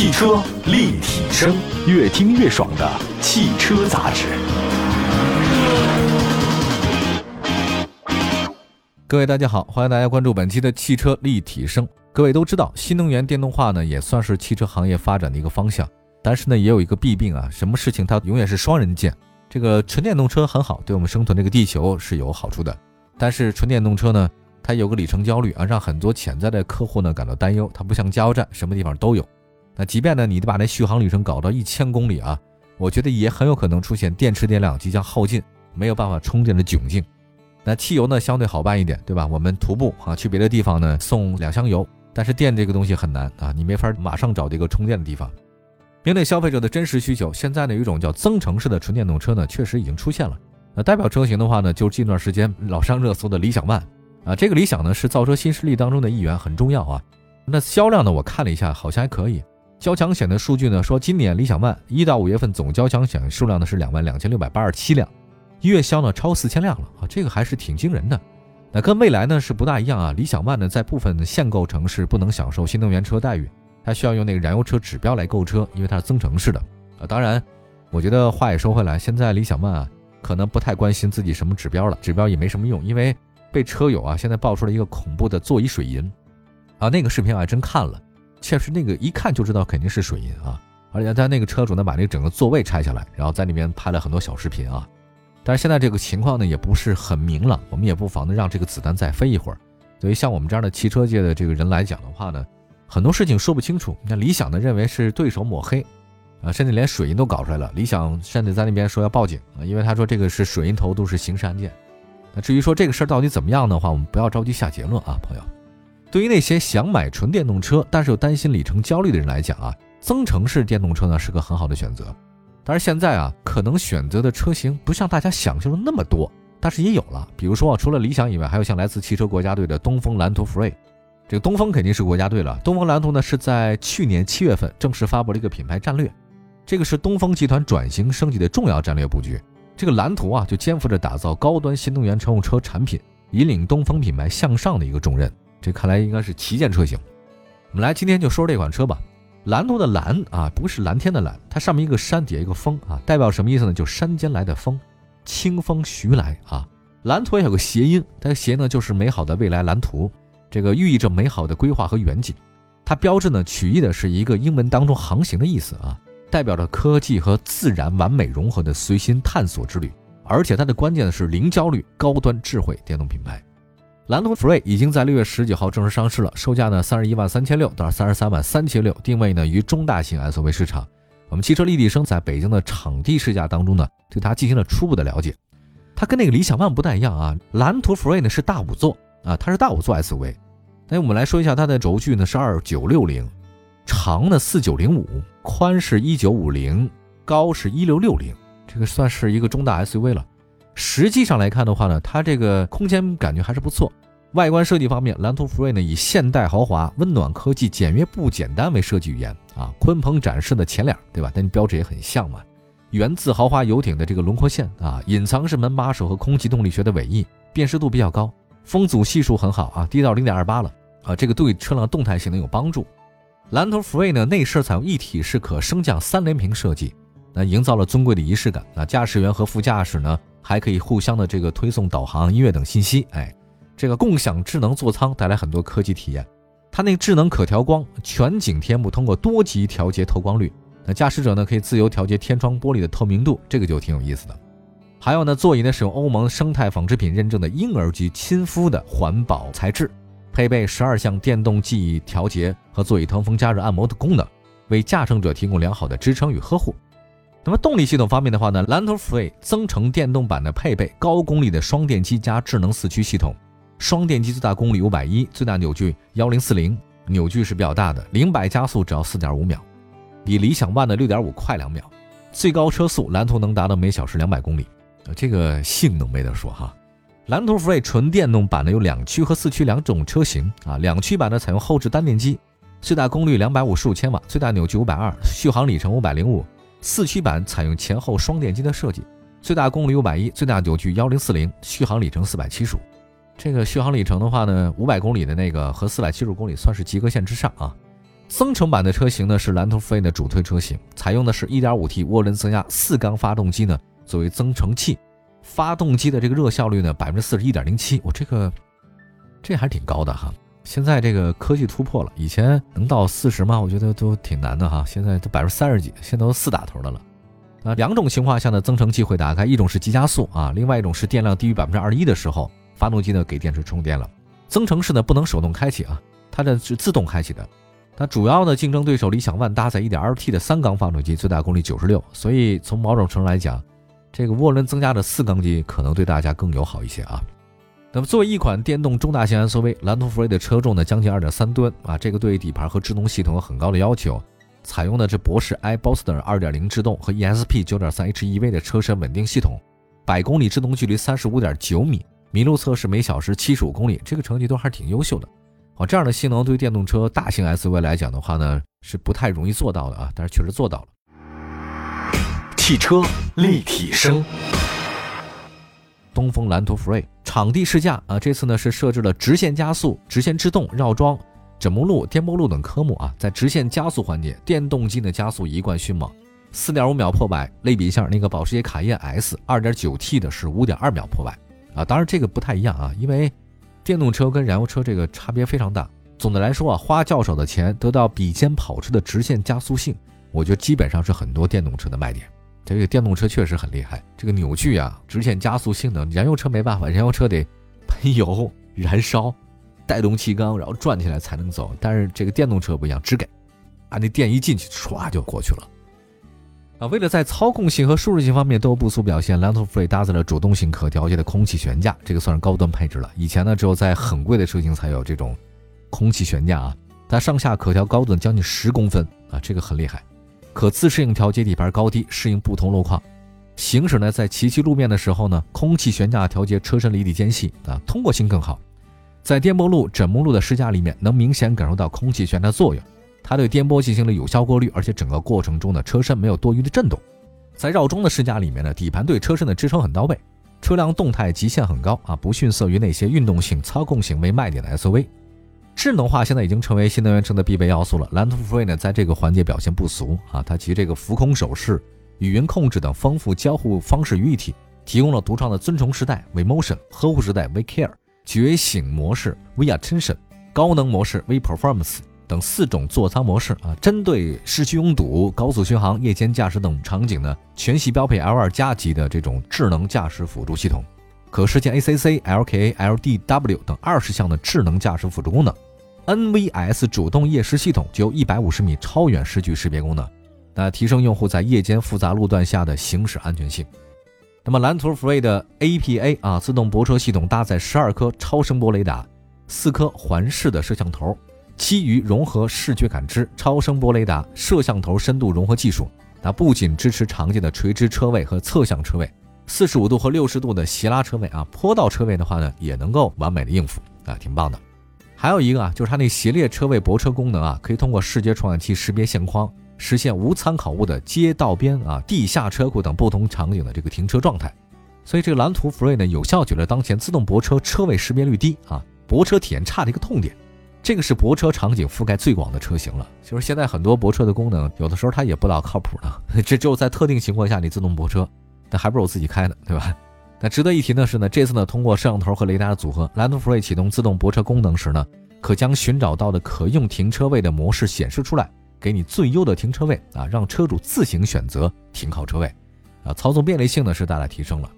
汽车立体声，越听越爽的汽车杂志。各位大家好，欢迎大家关注本期的汽车立体声。各位都知道，新能源电动化呢也算是汽车行业发展的一个方向，但是呢也有一个弊病啊，什么事情它永远是双刃剑。这个纯电动车很好，对我们生存这个地球是有好处的，但是纯电动车呢，它有个里程焦虑啊，让很多潜在的客户呢感到担忧。它不像加油站，什么地方都有。那即便呢，你把那续航里程搞到一千公里啊，我觉得也很有可能出现电池电量即将耗尽，没有办法充电的窘境。那汽油呢，相对好办一点，对吧？我们徒步啊，去别的地方呢，送两箱油。但是电这个东西很难啊，你没法马上找这个充电的地方。面对消费者的真实需求，现在呢有一种叫增程式的纯电动车呢，确实已经出现了。那代表车型的话呢，就近段时间老上热搜的理想 ONE 啊，这个理想呢是造车新势力当中的一员，很重要啊。那销量呢，我看了一下，好像还可以。交强险的数据呢说，今年理想 ONE 一到五月份总交强险数量呢是两万两千六百八十七辆，月销呢超四千辆了啊，这个还是挺惊人的。那跟未来呢是不大一样啊，理想 ONE 呢在部分限购城市不能享受新能源车待遇，它需要用那个燃油车指标来购车，因为它是增程式的啊。当然，我觉得话也说回来，现在理想 ONE 啊可能不太关心自己什么指标了，指标也没什么用，因为被车友啊现在爆出了一个恐怖的座椅水银啊，那个视频我还真看了。确实，那个一看就知道肯定是水银啊！而且他那个车主呢，把那个整个座位拆下来，然后在里面拍了很多小视频啊。但是现在这个情况呢，也不是很明朗，我们也不妨呢让这个子弹再飞一会儿。对于像我们这样的汽车界的这个人来讲的话呢，很多事情说不清楚。那理想呢认为是对手抹黑啊，甚至连水银都搞出来了。理想甚至在那边说要报警啊，因为他说这个是水银投毒是刑事案件。那至于说这个事儿到底怎么样的话，我们不要着急下结论啊，朋友。对于那些想买纯电动车，但是又担心里程焦虑的人来讲啊，增程式电动车呢是个很好的选择。但是现在啊，可能选择的车型不像大家想象的那么多，但是也有了。比如说啊，除了理想以外，还有像来自汽车国家队的东风蓝图 Free。这个东风肯定是国家队了。东风蓝图呢是在去年七月份正式发布了一个品牌战略，这个是东风集团转型升级的重要战略布局。这个蓝图啊，就肩负着打造高端新能源乘用车产品，引领东风品牌向上的一个重任。这看来应该是旗舰车型。我们来今天就说说这款车吧。蓝图的蓝啊，不是蓝天的蓝，它上面一个山，底下一个风啊，代表什么意思呢？就山间来的风，清风徐来啊。蓝图也有个谐音，它的谐呢就是美好的未来蓝图，这个寓意着美好的规划和远景。它标志呢取意的是一个英文当中航行的意思啊，代表着科技和自然完美融合的随心探索之旅。而且它的关键呢是零焦虑、高端智慧电动品牌。蓝图 Free 已经在六月十几号正式上市了，售价呢三十一万三千六到三十三万三千六，定位呢于中大型 SUV 市场。我们汽车立体声在北京的场地试驾当中呢，对它进行了初步的了解。它跟那个理想 ONE 不太一样啊，蓝图 Free 呢是大五座啊，它是大五座 SUV。那我们来说一下它的轴距呢是二九六零，长呢四九零五，宽是一九五零，高是一六六零，这个算是一个中大 SUV 了。实际上来看的话呢，它这个空间感觉还是不错。外观设计方面，蓝图 Free 呢以现代豪华、温暖科技、简约不简单为设计语言啊。鲲鹏展示的前脸，对吧？跟标志也很像嘛。源自豪华游艇的这个轮廓线啊，隐藏式门把手和空气动力学的尾翼，辨识度比较高，风阻系数很好啊，低到零点二八了啊。这个对车辆动态性能有帮助。蓝图 Free 呢内饰采用一体式可升降三连屏设计，那营造了尊贵的仪式感那。驾驶员和副驾驶呢还可以互相的这个推送导航、音乐等信息，哎。这个共享智能座舱带来很多科技体验，它那智能可调光全景天幕通过多级调节透光率，那驾驶者呢可以自由调节天窗玻璃的透明度，这个就挺有意思的。还有呢，座椅呢使用欧盟生态纺织品认证的婴儿级亲肤的环保材质，配备十二项电动记忆调节和座椅通风加热按摩的功能，为驾乘者提供良好的支撑与呵护。那么动力系统方面的话呢，蓝图 Free 增程电动版的配备高功率的双电机加智能四驱系统。双电机最大功率五百一，最大扭矩幺零四零，扭矩是比较大的，零百加速只要四点五秒，比理想 ONE 的六点五快两秒。最高车速蓝图能达到每小时两百公里，这个性能没得说哈。蓝图 Free 纯电动版呢有两驱和四驱两种车型啊，两驱版呢采用后置单电机，最大功率两百五十五千瓦，最大扭矩五百二，续航里程五百零五。四驱版采用前后双电机的设计，最大功率五百一，最大扭矩幺零四零，续航里程四百七十五。这个续航里程的话呢，五百公里的那个和四百七十五公里算是及格线之上啊。增程版的车型呢是蓝图 Free 的主推车型，采用的是 1.5T 涡轮增压四缸发动机呢作为增程器，发动机的这个热效率呢百分之四十一点零七，我这个这还挺高的哈。现在这个科技突破了，以前能到四十吗？我觉得都挺难的哈。现在都百分之三十几，现在都四打头的了。啊，两种情况下的增程器会打开，一种是急加速啊，另外一种是电量低于百分之二十一的时候，发动机呢给电池充电了。增程式呢不能手动开启啊，它这是自动开启的。那主要的竞争对手理想 ONE 搭载 1.2T 的三缸发动机，最大功率九十六，所以从某种程度来讲，这个涡轮增加的四缸机可能对大家更友好一些啊。那么作为一款电动中大型 SUV，蓝图 Free 的车重呢将近二点三吨啊，这个对底盘和制动系统有很高的要求，采用的是博世 i Boxster 二点零制动和 ESP 九点三 HEV 的车身稳定系统，百公里制动距离三十五点九米，麋鹿测试每小时七十五公里，这个成绩都还是挺优秀的。哦，这样的性能对电动车大型 SUV 来讲的话呢，是不太容易做到的啊，但是确实做到了。汽车立体声，东风蓝图 Free 场地试驾啊，这次呢是设置了直线加速、直线制动、绕桩、枕木路、颠簸路等科目啊，在直线加速环节，电动机的加速一贯迅猛，四点五秒破百。类比一下，那个保时捷卡宴 S 二点九 T 的是五点二秒破百啊，当然这个不太一样啊，因为。电动车跟燃油车这个差别非常大。总的来说啊，花较少的钱得到比肩跑车的直线加速性，我觉得基本上是很多电动车的卖点。这个电动车确实很厉害，这个扭矩啊，直线加速性能，燃油车没办法，燃油车得喷油燃烧，带动气缸然后转起来才能走。但是这个电动车不一样，只给啊，那电一进去唰就过去了。啊，为了在操控性和舒适性方面都有不俗表现，蓝图 Free 搭载了主动性可调节的空气悬架，这个算是高端配置了。以前呢，只有在很贵的车型才有这种空气悬架啊，它上下可调高度将近十公分啊，这个很厉害。可自适应调节底盘高低，适应不同路况。行驶呢，在崎岖路面的时候呢，空气悬架调节车身离地间隙啊，通过性更好。在颠簸路、枕木路的试驾里面，能明显感受到空气悬架作用。它对颠簸进行了有效过滤，而且整个过程中呢，车身没有多余的震动。在绕桩的试驾里面呢，底盘对车身的支撑很到位，车辆动态极限很高啊，不逊色于那些运动性、操控性为卖点的 SUV。智能化现在已经成为新能源车的必备要素了。蓝图 Free 呢，在这个环节表现不俗啊，它集这个浮空手势、语音控制等丰富交互方式于一体，提供了独创的尊崇时代 v Motion、呵护时代 v Care、觉醒模式 v Attention、高能模式 v Performance。等四种座舱模式啊，针对市区拥堵、高速巡航、夜间驾驶等场景呢，全系标配 L2 加级的这种智能驾驶辅助系统，可实现 ACC、LKA、LDW 等二十项的智能驾驶辅助功能。NVS 主动夜视系统具有一百五十米超远视距识别功能，那提升用户在夜间复杂路段下的行驶安全性。那么蓝图 Free 的 APA 啊，自动泊车系统搭载十二颗超声波雷达，四颗环视的摄像头。基于融合视觉感知、超声波雷达、摄像头深度融合技术，那不仅支持常见的垂直车位和侧向车位，四十五度和六十度的斜拉车位啊，坡道车位的话呢，也能够完美的应付啊，挺棒的。还有一个啊，就是它那斜列车位泊车功能啊，可以通过视觉传感器识别线框，实现无参考物的街道边啊、地下车库等不同场景的这个停车状态。所以这个蓝图 Free 呢，有效解决了当前自动泊车车位识别率低啊、泊车体验差的一个痛点。这个是泊车场景覆盖最广的车型了。就是现在很多泊车的功能，有的时候它也不老靠谱的。这只有在特定情况下你自动泊车，那还不如我自己开呢，对吧？那值得一提的是呢，这次呢通过摄像头和雷达的组合，蓝图 Free 启动自动泊车功能时呢，可将寻找到的可用停车位的模式显示出来，给你最优的停车位啊，让车主自行选择停靠车位，啊，操作便利性呢是大大提升了。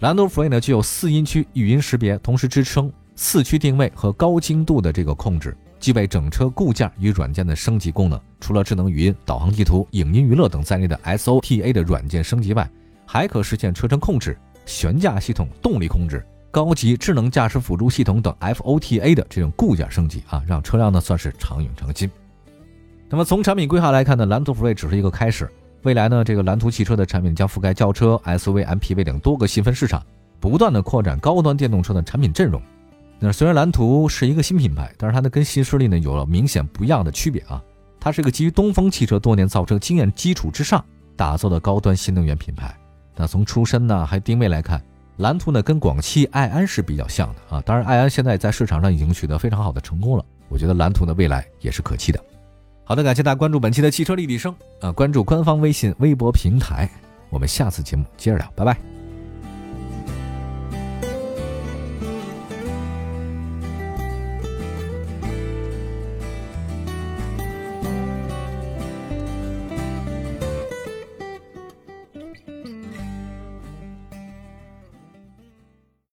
蓝图 Free 呢具有四音区语音识别，同时支撑。四驱定位和高精度的这个控制，具备整车固件与软件的升级功能。除了智能语音、导航地图、影音娱乐等在内的 SOTA 的软件升级外，还可实现车身控制、悬架系统、动力控制、高级智能驾驶辅助系统等 FOTA 的这种固件升级啊，让车辆呢算是长用长新。那么从产品规划来看呢，蓝图 Free 只是一个开始，未来呢，这个蓝图汽车的产品将覆盖轿车、SUV、MPV 等多个细分市场，不断的扩展高端电动车的产品阵容。那虽然蓝图是一个新品牌，但是它呢跟新势力呢有了明显不一样的区别啊。它是一个基于东风汽车多年造车经验基础之上打造的高端新能源品牌。那从出身呢，还定位来看，蓝图呢跟广汽埃安是比较像的啊。当然，埃安现在在市场上已经取得非常好的成功了，我觉得蓝图的未来也是可期的。好的，感谢大家关注本期的汽车立体声，啊，关注官方微信、微博平台，我们下次节目接着聊，拜拜。